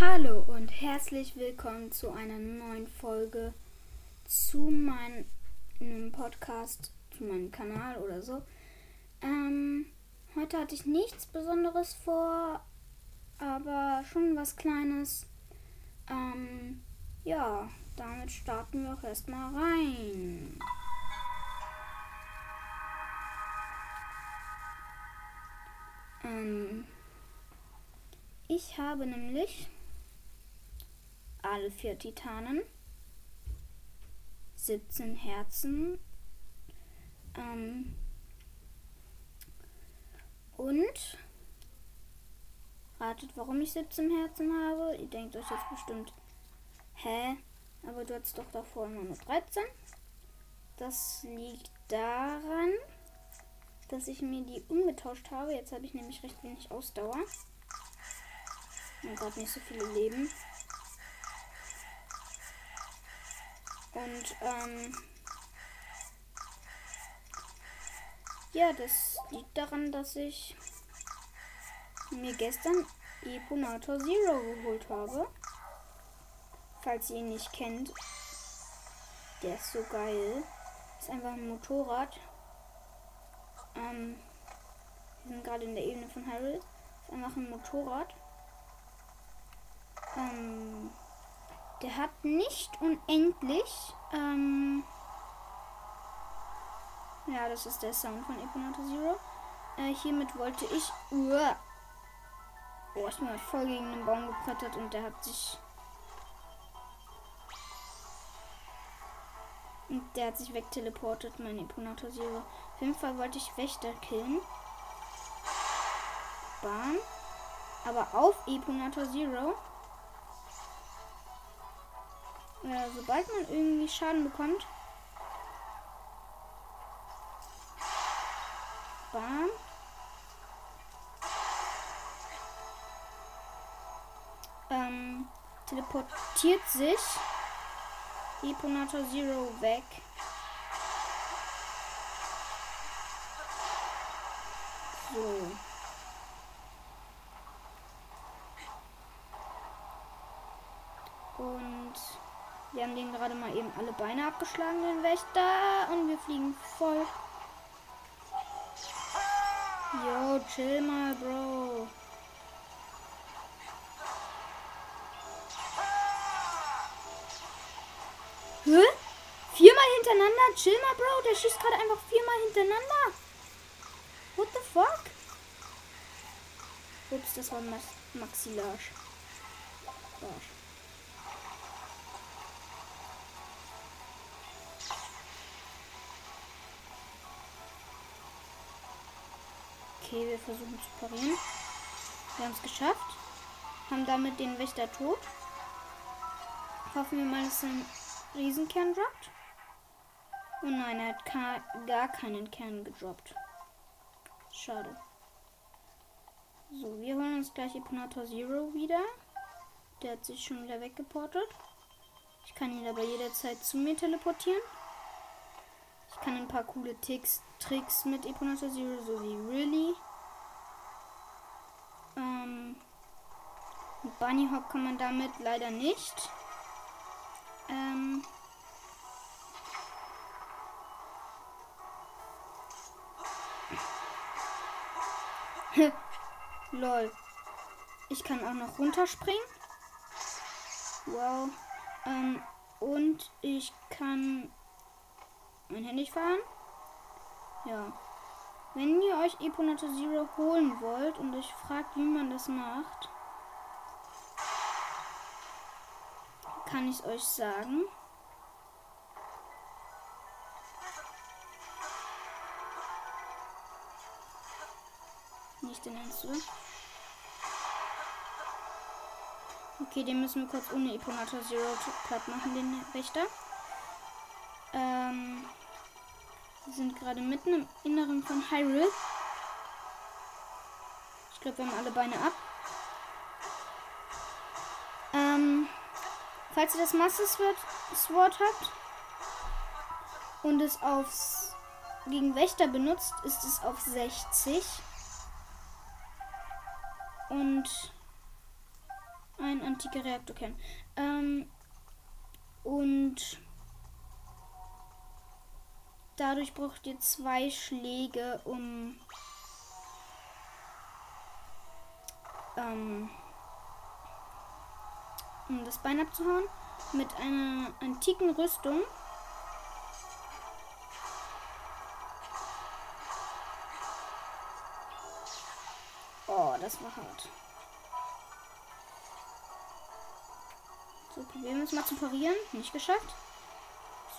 Hallo und herzlich willkommen zu einer neuen Folge zu meinem Podcast, zu meinem Kanal oder so. Ähm, heute hatte ich nichts Besonderes vor, aber schon was Kleines. Ähm, ja, damit starten wir auch erstmal rein. Ähm, ich habe nämlich alle vier Titanen, 17 Herzen ähm, und ratet, warum ich 17 Herzen habe. Ihr denkt euch jetzt bestimmt, hä? Aber du hattest doch davor immer nur 13. Das liegt daran, dass ich mir die umgetauscht habe. Jetzt habe ich nämlich recht wenig Ausdauer. Und gerade nicht so viele Leben. Und ähm, ja, das liegt daran, dass ich mir gestern Eponator Zero geholt habe. Falls ihr ihn nicht kennt, der ist so geil. Ist einfach ein Motorrad. Ähm, wir sind gerade in der Ebene von Hyrule. Ist einfach ein Motorrad. Ähm, der hat nicht unendlich. Ähm, ja, das ist der Sound von Eponato Zero. Äh, hiermit wollte ich. Uah, oh, ich bin voll gegen den Baum gebrettert und der hat sich. Und der hat sich wegteleportet, mein Eponator Zero. Auf jeden Fall wollte ich Wächter killen. Bam. Aber auf Eponator Zero ja, sobald man irgendwie Schaden bekommt. Bam. Ähm, teleportiert sich Eponator Zero weg. So. Und wir haben den gerade mal eben alle Beine abgeschlagen, den Wächter. Und wir fliegen voll. Yo, chill mal, Bro. Hä? Viermal hintereinander? Chill mal, Bro. Der schießt gerade einfach viermal hintereinander. What the fuck? Ups, das war Maxillage. Arsch. Okay, wir versuchen zu parieren. Wir haben es geschafft. Haben damit den Wächter tot. Hoffen wir mal, dass ein Riesenkern droppt. Oh nein, er hat gar keinen Kern gedroppt. Schade. So, wir holen uns gleich Eponator Zero wieder. Der hat sich schon wieder weggeportet. Ich kann ihn aber jederzeit zu mir teleportieren. Ich kann ein paar coole Ticks, Tricks mit Eponator Zero, so wie Really. Ähm, Bunny Hop kann man damit leider nicht. Ähm, Lol. Ich kann auch noch runterspringen. Wow. Ähm, und ich kann mein Handy fahren. Ja. Wenn ihr euch Eponato Zero holen wollt und euch fragt, wie man das macht, kann ich euch sagen. Nicht den Ernst, Okay, den müssen wir kurz ohne Eponator Zero platt machen, den Wächter. Ähm, wir sind gerade mitten im Inneren von Hyrule. Ich glaube, wir haben alle Beine ab. Ähm, falls ihr das Master Sword habt und es aufs gegen Wächter benutzt, ist es auf 60. Und ein antiker Reaktorkern. Ähm, und dadurch braucht ihr zwei Schläge, um ähm, um das Bein abzuhauen. Mit einer antiken Rüstung. Oh, das war hart. So, probieren wir es mal zu parieren. Nicht geschafft.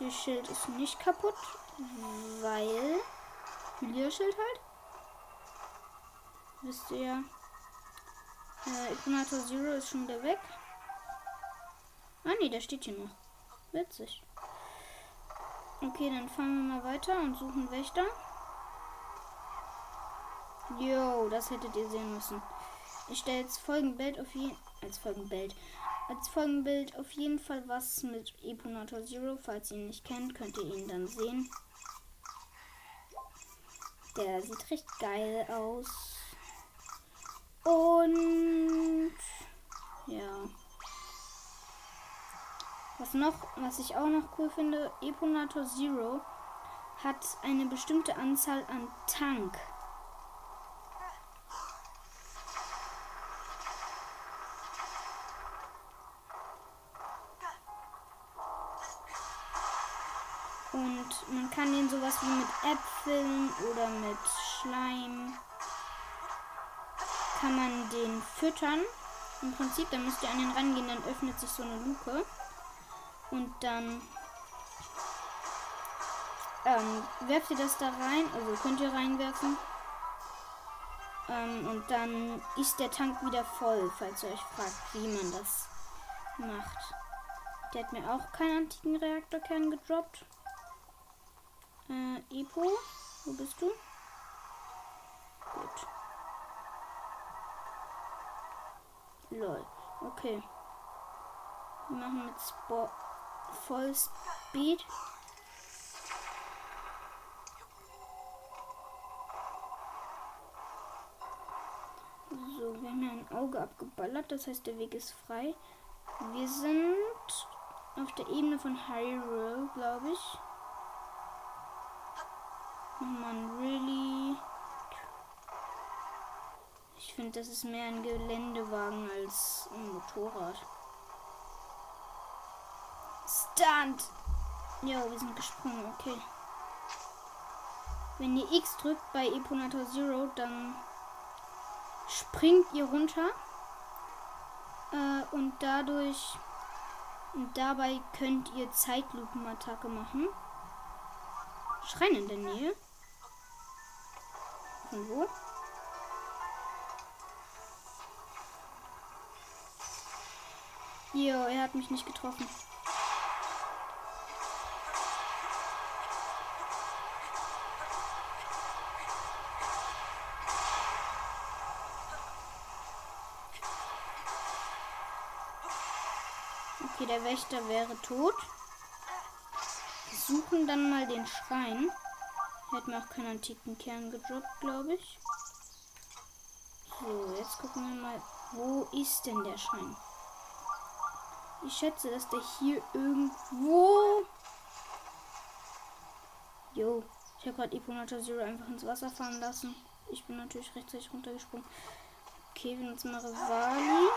Schild ist nicht kaputt, weil Hylia-Schild halt. Wisst ihr. Äh, Equinator Zero ist schon wieder weg. Ah nee, der steht hier noch. Witzig. Okay, dann fahren wir mal weiter und suchen Wächter. Jo, das hättet ihr sehen müssen. Ich stelle jetzt Folgenbild auf jeden als Folgenbild. Als Folgenbild auf jeden Fall was mit Eponator Zero. Falls ihr ihn nicht kennt, könnt ihr ihn dann sehen. Der sieht recht geil aus. Und ja. Was noch, was ich auch noch cool finde, Eponator Zero hat eine bestimmte Anzahl an Tank. Sowas wie mit Äpfeln oder mit Schleim kann man den füttern. Im Prinzip, dann müsst ihr an den rangehen, dann öffnet sich so eine Luke. Und dann ähm, werft ihr das da rein, also könnt ihr reinwerfen. Ähm, und dann ist der Tank wieder voll, falls ihr euch fragt, wie man das macht. Der hat mir auch keinen antiken Reaktorkern gedroppt. Äh, Epo, wo bist du? Gut. Lol. Okay. Wir machen mit Sport voll Speed. So, wir haben ja ein Auge abgeballert, das heißt der Weg ist frei. Wir sind auf der Ebene von Hyrule, glaube ich. Nochmal ein Really. Ich finde, das ist mehr ein Geländewagen als ein Motorrad. Stunt! Ja, wir sind gesprungen, okay. Wenn ihr X drückt bei Eponator Zero, dann springt ihr runter. Äh, und dadurch. Und dabei könnt ihr Zeitlupenattacke machen. Schreien in der Nähe. Wo? Jo, er hat mich nicht getroffen. Okay, der Wächter wäre tot. Wir suchen dann mal den Schrein. Hat mir auch keinen antiken Kern gedroppt, glaube ich. So, jetzt gucken wir mal, wo ist denn der Schrein? Ich schätze, dass der hier irgendwo. Jo, ich habe gerade Eponator Zero einfach ins Wasser fahren lassen. Ich bin natürlich rechtzeitig runtergesprungen. Okay, wir nutzen mal Rivali,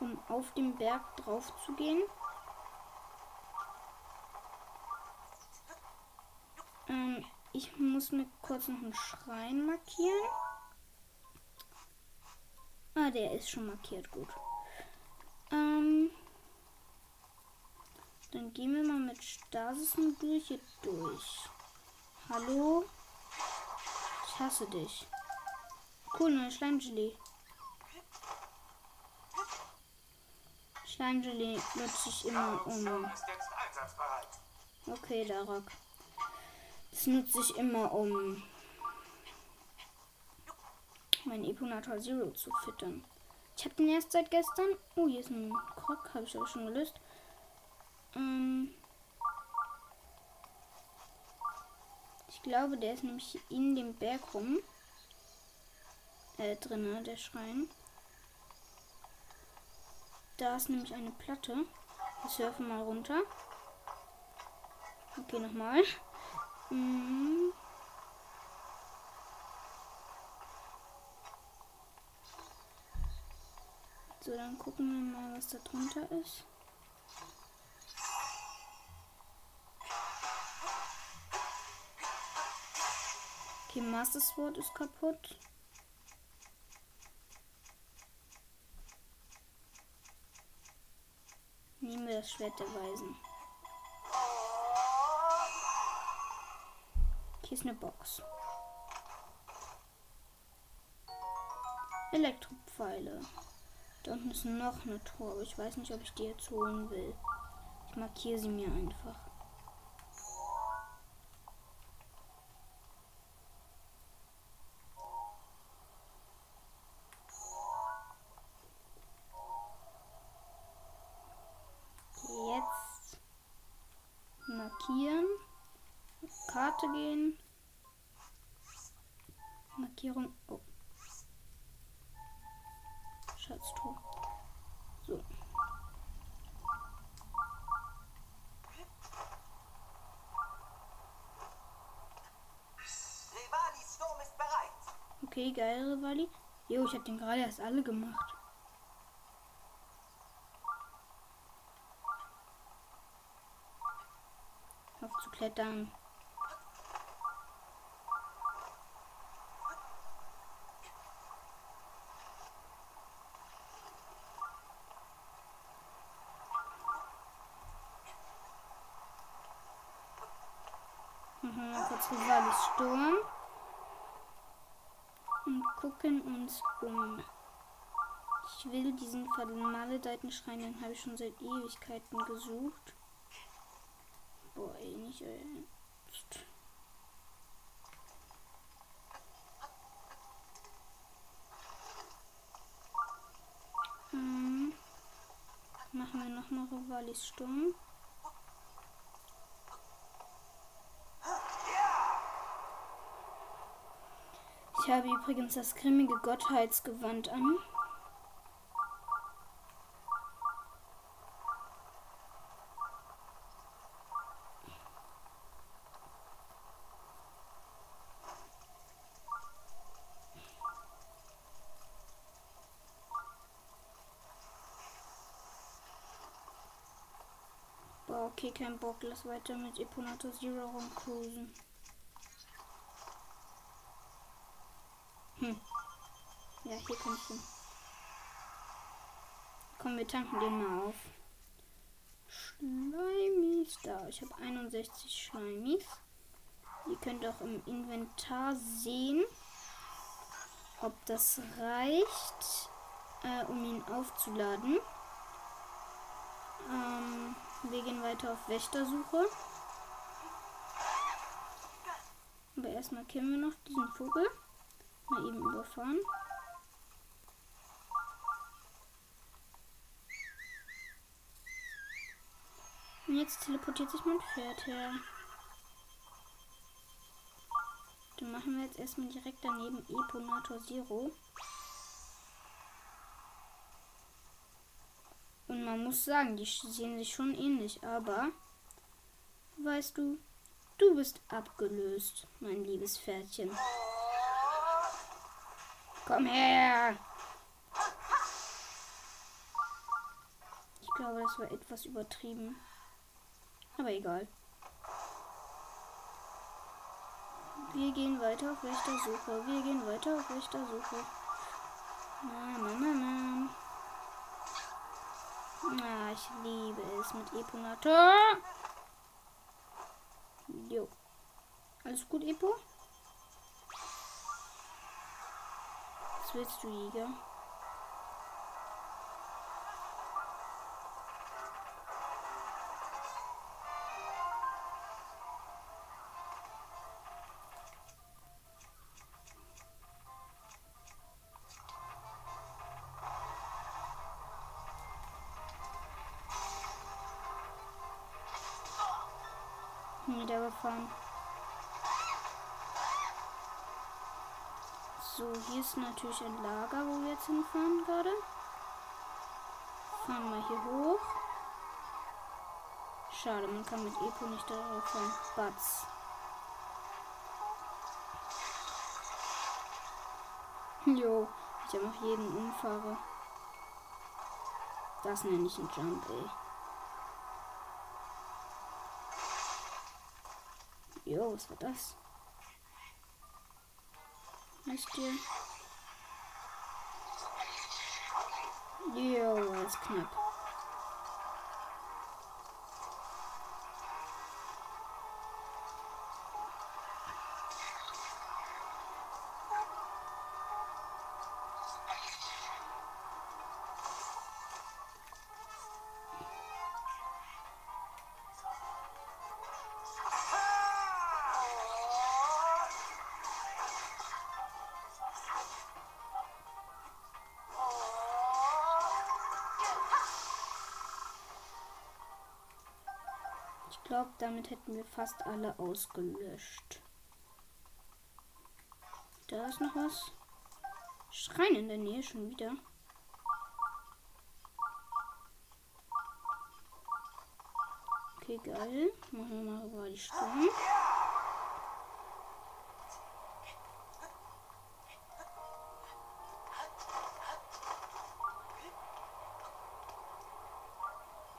um auf dem Berg drauf zu gehen. Ähm, ich muss mir kurz noch einen Schrein markieren. Ah, der ist schon markiert, gut. Ähm, dann gehen wir mal mit Stasis-Modul hier durch. Hallo? Ich hasse dich. Cool, neue Schleimgelee. Schleimgelee nutze ich immer um. Okay, Darak. Das nutze ich immer um mein Eponator Zero zu füttern. Ich habe den erst seit gestern. Oh, hier ist ein Krog. Habe ich aber schon gelöst. Ähm ich glaube, der ist nämlich in dem Berg rum. Äh, drinnen, der Schrein. Da ist nämlich eine Platte. Wir surfen mal runter. Okay, nochmal. Mhm. So, dann gucken wir mal, was da drunter ist. Okay, Master Sword ist kaputt. Nehmen wir das Schwert der Weisen. Hier ist eine Box. Elektropfeile. Da unten ist noch eine Tor, aber ich weiß nicht, ob ich die jetzt holen will. Ich markiere sie mir einfach. Jetzt markieren. Karte gehen. Markierung. Oh. Schatztor. So. Okay, geil, Rivali. Jo, ich hab den gerade erst alle gemacht. Auf zu klettern. Kurz Rivalis Sturm. Und gucken uns um. Ich will diesen vermaledeiten Schrein, den habe ich schon seit Ewigkeiten gesucht. Boah, ey, nicht ernst. Hm. Machen wir nochmal Rivalis Sturm. Ich habe übrigens das grimmige Gottheitsgewand an. Okay, kein Bock. Lass weiter mit Eponato Zero rumcruisen. Hm. Ja, hier kann ich hin. Komm, wir tanken den mal auf. Schleimis da. Ich habe 61 Schleimis. Ihr könnt auch im Inventar sehen, ob das reicht, äh, um ihn aufzuladen. Ähm, wir gehen weiter auf Wächtersuche. Aber erstmal kennen wir noch diesen Vogel. Mal eben überfahren. Und jetzt teleportiert sich mein Pferd her. Dann machen wir jetzt erstmal direkt daneben Eponator Zero. Und man muss sagen, die sehen sich schon ähnlich, aber weißt du, du bist abgelöst, mein liebes Pferdchen. Komm her! Ich glaube, das war etwas übertrieben. Aber egal. Wir gehen weiter auf Wächtersuche. Wir gehen weiter auf Wächtersuche. Na, na, na, na. Na, ich liebe es mit Eponator. Jo. Alles gut, Epo? Was willst du, Jäger? Niedergefahren. Ist natürlich ein Lager, wo wir jetzt hinfahren gerade. fahren mal hier hoch. Schade, man kann mit Epo nicht darauf fahren. Batz. Jo, ich einfach jeden umfahre. Das nenne ich ein Jump, ey. Jo, was war das? Wisst ihr? Jo, ist knapp. Glaube, damit hätten wir fast alle ausgelöscht. Da ist noch was. Schrein in der Nähe schon wieder. Okay, geil. Machen wir mal über die Sturm.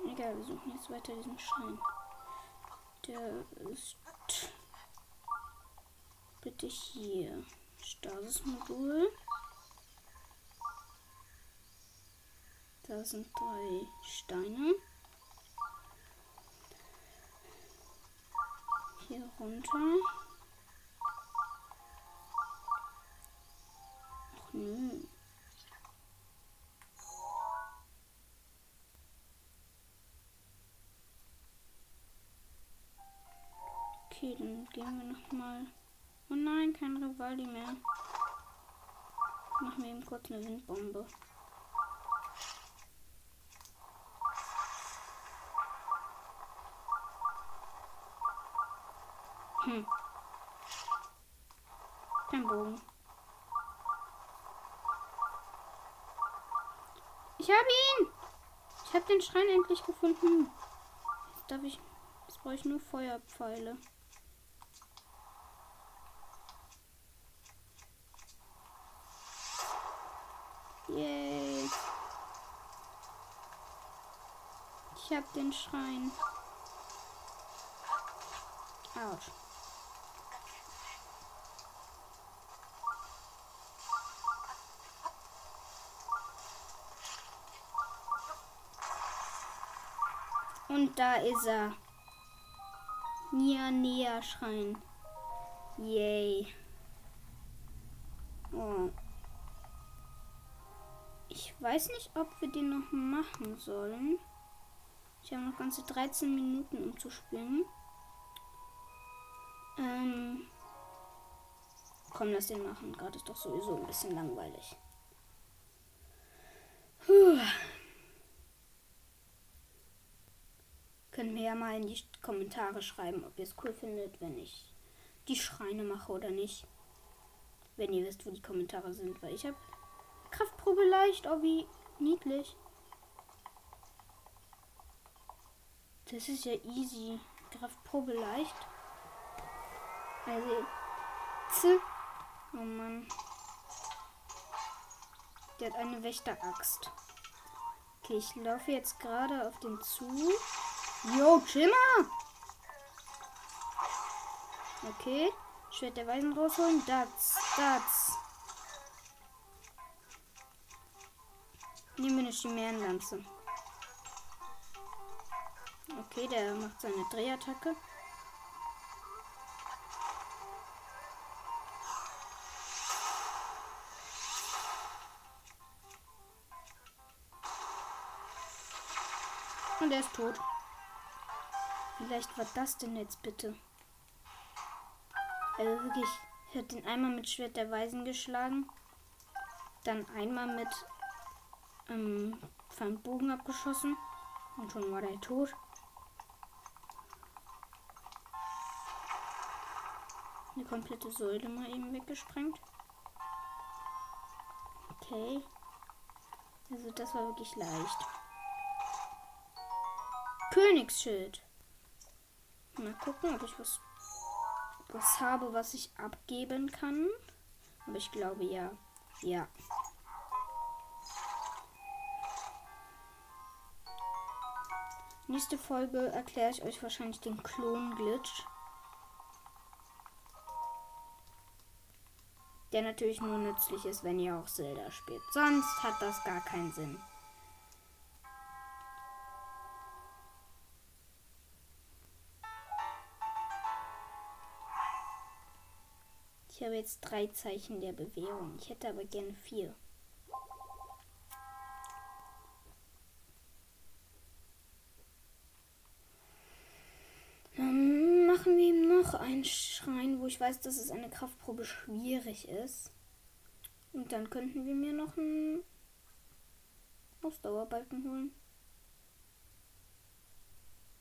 Egal, wir suchen jetzt weiter diesen Schrein. Der ist bitte hier. Stasis-Modul. Da sind drei Steine. Hier runter. Ach nö. Okay, dann gehen wir noch mal. Oh nein, kein Rivali mehr. Machen wir eben kurz eine Windbombe. Hm. Kein Bogen. Ich habe ihn! Ich habe den Schrein endlich gefunden. Jetzt darf ich. Jetzt brauche ich nur Feuerpfeile. Yay. Ich hab den Schrein. Autsch. Und da ist er. Nia Nia Schrein. Yay. Oh. Ich weiß nicht, ob wir den noch machen sollen. Ich habe noch ganze 13 Minuten, um zu spielen. Ähm. Komm, lass den machen. Gerade ist doch sowieso ein bisschen langweilig. Puh. Könnt mir ja mal in die Kommentare schreiben, ob ihr es cool findet, wenn ich die Schreine mache oder nicht. Wenn ihr wisst, wo die Kommentare sind, weil ich habe Kraftprobe leicht. Oh, wie niedlich. Das ist ja easy. Kraftprobe leicht. Also, z. Oh Mann. Der hat eine Wächteraxt. Okay, ich laufe jetzt gerade auf den zu. Chill mal. Okay. Schwert der Weisen rausholen. Das, das. Nehmen wir eine Chimärenlanze. Okay, der macht seine Drehattacke. Und er ist tot. Vielleicht war das denn jetzt bitte. Also wirklich, ich habe den einmal mit Schwert der Weisen geschlagen. Dann einmal mit ähm, vom Bogen abgeschossen. Und schon war der tot. Eine komplette Säule mal eben weggesprengt. Okay. Also das war wirklich leicht. Königsschild. Mal gucken, ob ich was, was habe, was ich abgeben kann. Aber ich glaube ja. Ja. Nächste Folge erkläre ich euch wahrscheinlich den Klon-Glitch. Der natürlich nur nützlich ist, wenn ihr auch Zelda spielt. Sonst hat das gar keinen Sinn. Ich habe jetzt drei Zeichen der Bewährung. Ich hätte aber gerne vier. Dann machen wir ihm noch einen Schrein, wo ich weiß, dass es eine Kraftprobe schwierig ist. Und dann könnten wir mir noch einen Ausdauerbalken holen.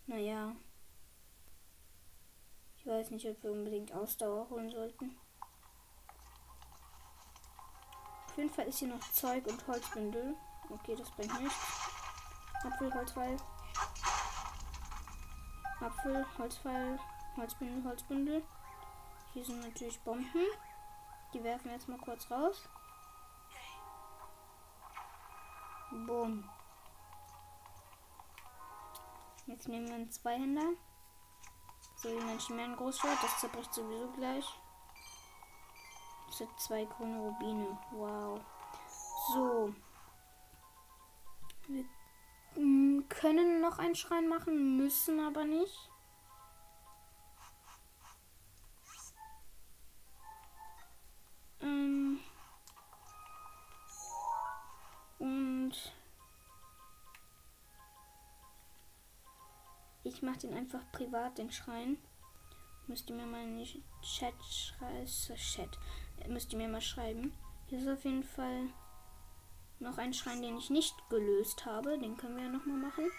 Naja. Ich weiß nicht, ob wir unbedingt Ausdauer holen sollten. Auf jeden Fall ist hier noch Zeug und Holzbündel. Okay, das bringt nichts. Apfel, Holzpfeil. Apfel, Holzpfeil, Holzbündel, Holzbündel. Hier sind natürlich Bomben. Die werfen wir jetzt mal kurz raus. Boom. Jetzt nehmen wir einen Zweihänder. So, die Menschen mehr ein Großschwert. Das zerbricht sowieso gleich. Das hat zwei grüne Rubine. Wow. So. Wir mm, können noch einen Schrein machen, müssen aber nicht. Ähm Und ich mache den einfach privat, den Schrein. Müsst ihr mir mal in die Chat schreiben. Chat müsst ihr mir mal schreiben. Hier ist auf jeden Fall noch ein Schrein, den ich nicht gelöst habe. Den können wir ja nochmal machen.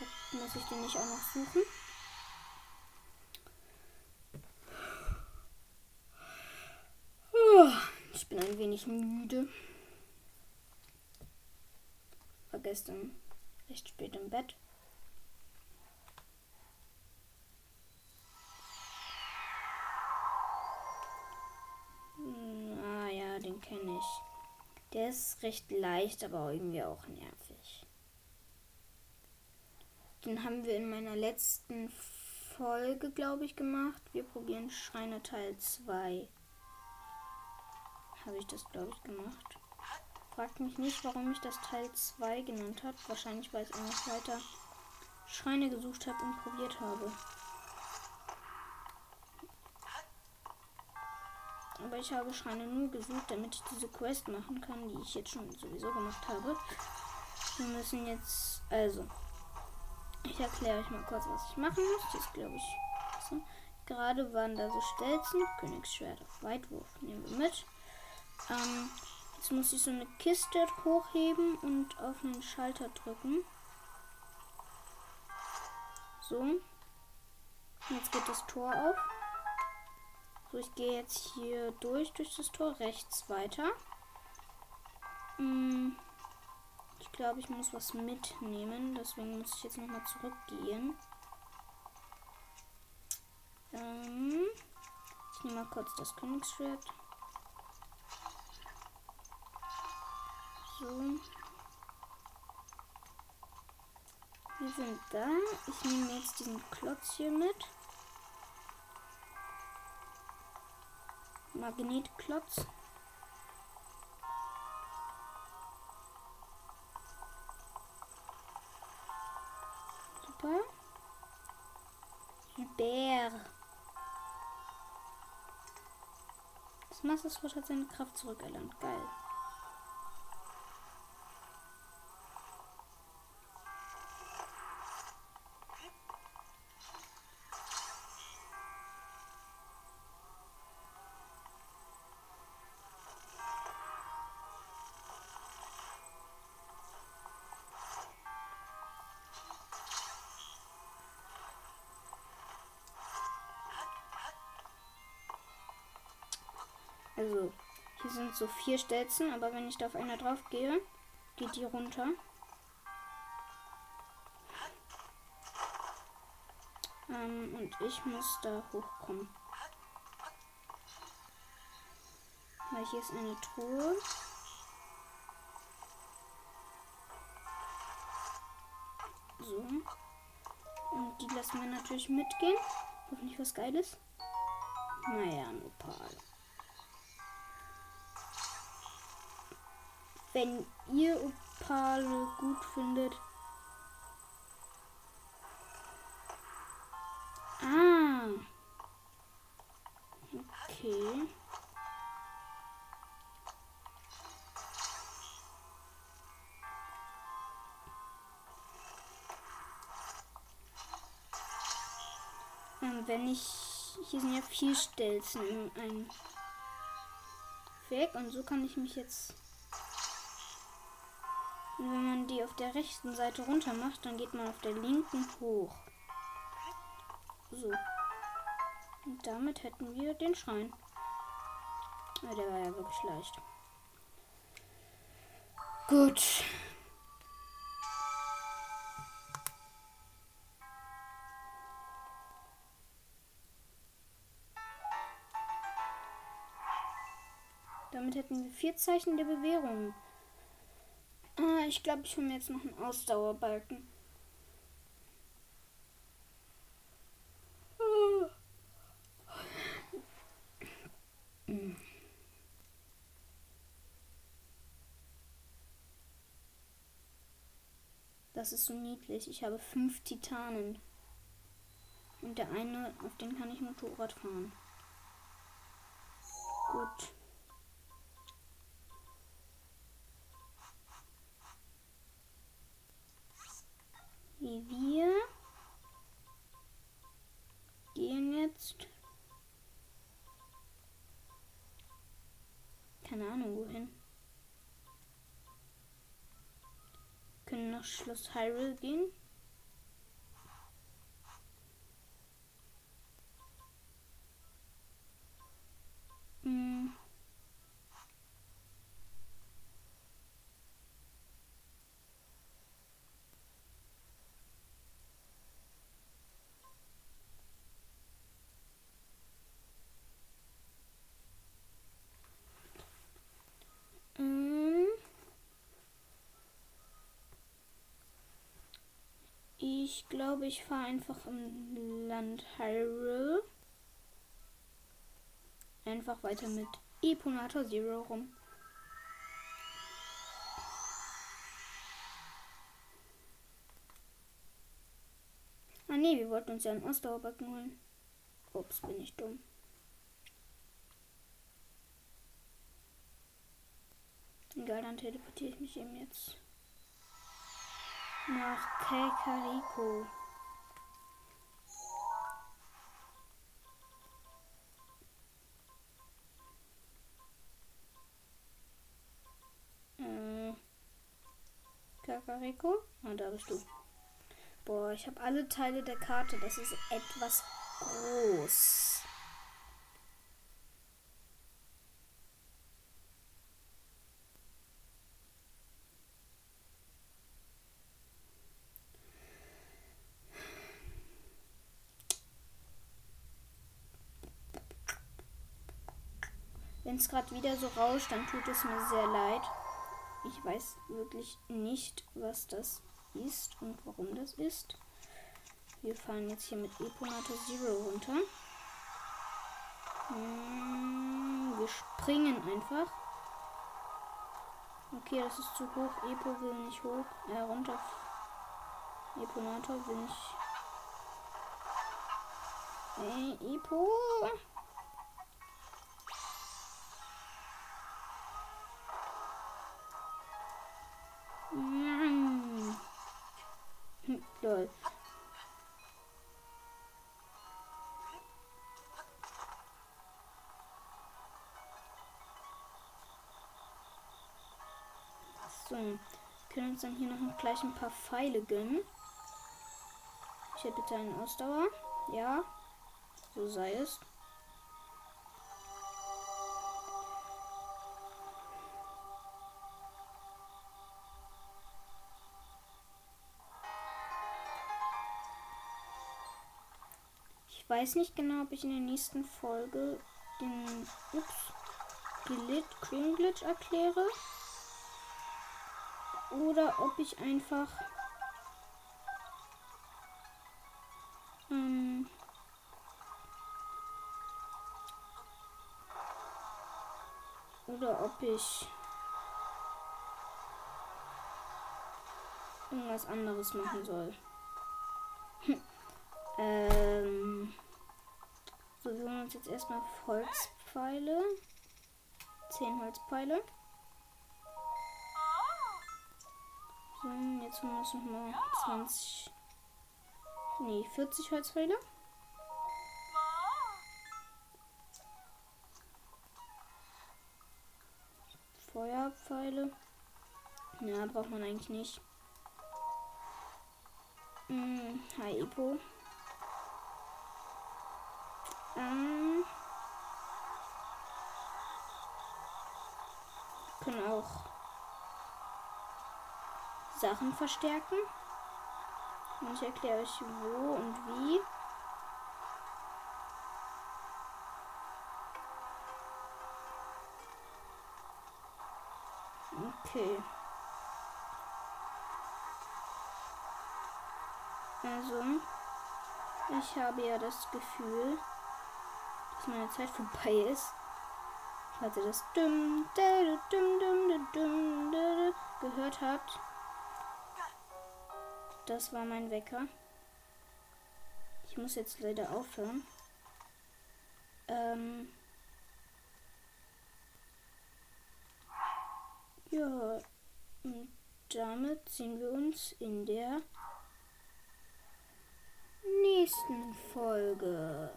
Da muss ich den nicht auch noch suchen. Ich bin ein wenig müde. War gestern recht spät im Bett. kenne ich. Der ist recht leicht, aber irgendwie auch nervig. Den haben wir in meiner letzten Folge, glaube ich, gemacht. Wir probieren Schreine Teil 2. Habe ich das, glaube ich, gemacht. Fragt mich nicht, warum ich das Teil 2 genannt habe. Wahrscheinlich, weil ich einfach weiter Schreine gesucht habe und probiert habe. Aber ich habe Schreine nur gesucht, damit ich diese Quest machen kann, die ich jetzt schon sowieso gemacht habe. Wir müssen jetzt, also, ich erkläre euch mal kurz, was ich machen muss. Das glaube ich. So. Gerade waren da so Stelzen, Königsschwert auf Weitwurf. Nehmen wir mit. Ähm, jetzt muss ich so eine Kiste hochheben und auf einen Schalter drücken. So. Jetzt geht das Tor auf. So, ich gehe jetzt hier durch, durch das Tor, rechts weiter. Hm, ich glaube, ich muss was mitnehmen. Deswegen muss ich jetzt nochmal zurückgehen. Ähm, ich nehme mal kurz das Königsschwert. So. Wir sind da. Ich nehme jetzt diesen Klotz hier mit. Magnetklotz. Super. Bär. Das Mastersword hat seine Kraft zurückerlangt. Geil. So vier Stelzen, aber wenn ich da auf einer drauf gehe, geht die runter. Ähm, und ich muss da hochkommen. Weil hier ist eine Truhe. So. Und die lassen wir natürlich mitgehen. Hoffentlich was Geiles. Naja, ein Wenn ihr Opale gut findet. Ah. Okay. Ähm, wenn ich. Hier sind ja vier Stelzen in einem Weg und so kann ich mich jetzt. Und wenn man die auf der rechten Seite runter macht, dann geht man auf der linken hoch. So. Und damit hätten wir den Schrein. Ja, der war ja wirklich leicht. Gut. Damit hätten wir vier Zeichen der Bewährung. Ah, ich glaube, ich hole mir jetzt noch einen Ausdauerbalken. Das ist so niedlich. Ich habe fünf Titanen. Und der eine, auf den kann ich Motorrad fahren. Gut. Wir gehen jetzt. Keine Ahnung wohin. Können nach Schloss Hyrule gehen. Hm. Ähm. Ich glaube, ich fahre einfach im Land Hyrule. Einfach weiter mit Eponator Zero rum. Ah ne, wir wollten uns ja einen Ausdauerbacken holen. Ups, bin ich dumm. Egal, dann teleportiere ich mich eben jetzt nach Kekariko. Kakariko? Ah, da bist du. Boah, ich habe alle Teile der Karte. Das ist etwas groß. Wenn es gerade wieder so rauscht, dann tut es mir sehr leid. Ich weiß wirklich nicht, was das ist und warum das ist. Wir fahren jetzt hier mit Eponator Zero runter. Hm, wir springen einfach. Okay, das ist zu hoch. Epo will nicht hoch. Äh, runter. Eponator will nicht. Hey, Epo. Uns dann hier noch gleich ein paar Pfeile gönnen. Ich hätte bitte einen Ausdauer. Ja, so sei es. Ich weiß nicht genau, ob ich in der nächsten Folge den ups, Glitch, Green Glitch erkläre. Oder ob ich einfach ähm, oder ob ich irgendwas anderes machen soll. ähm, so, wir holen uns jetzt erstmal Holzpfeile. Zehn Holzpfeile. So, jetzt holen wir uns nochmal 20. Nee, 40 Holzpfeile. Feuerpfeile. Ja, braucht man eigentlich nicht. Hm, hi Epo. Ähm, können auch Sachen verstärken. Und ich erkläre euch wo und wie. Okay. Also, ich habe ja das Gefühl, dass meine Zeit vorbei ist. Falls ihr das dum, dum, dum, dum, dum, gehört habt. Das war mein Wecker. Ich muss jetzt leider aufhören. Ähm ja, und damit sehen wir uns in der nächsten Folge.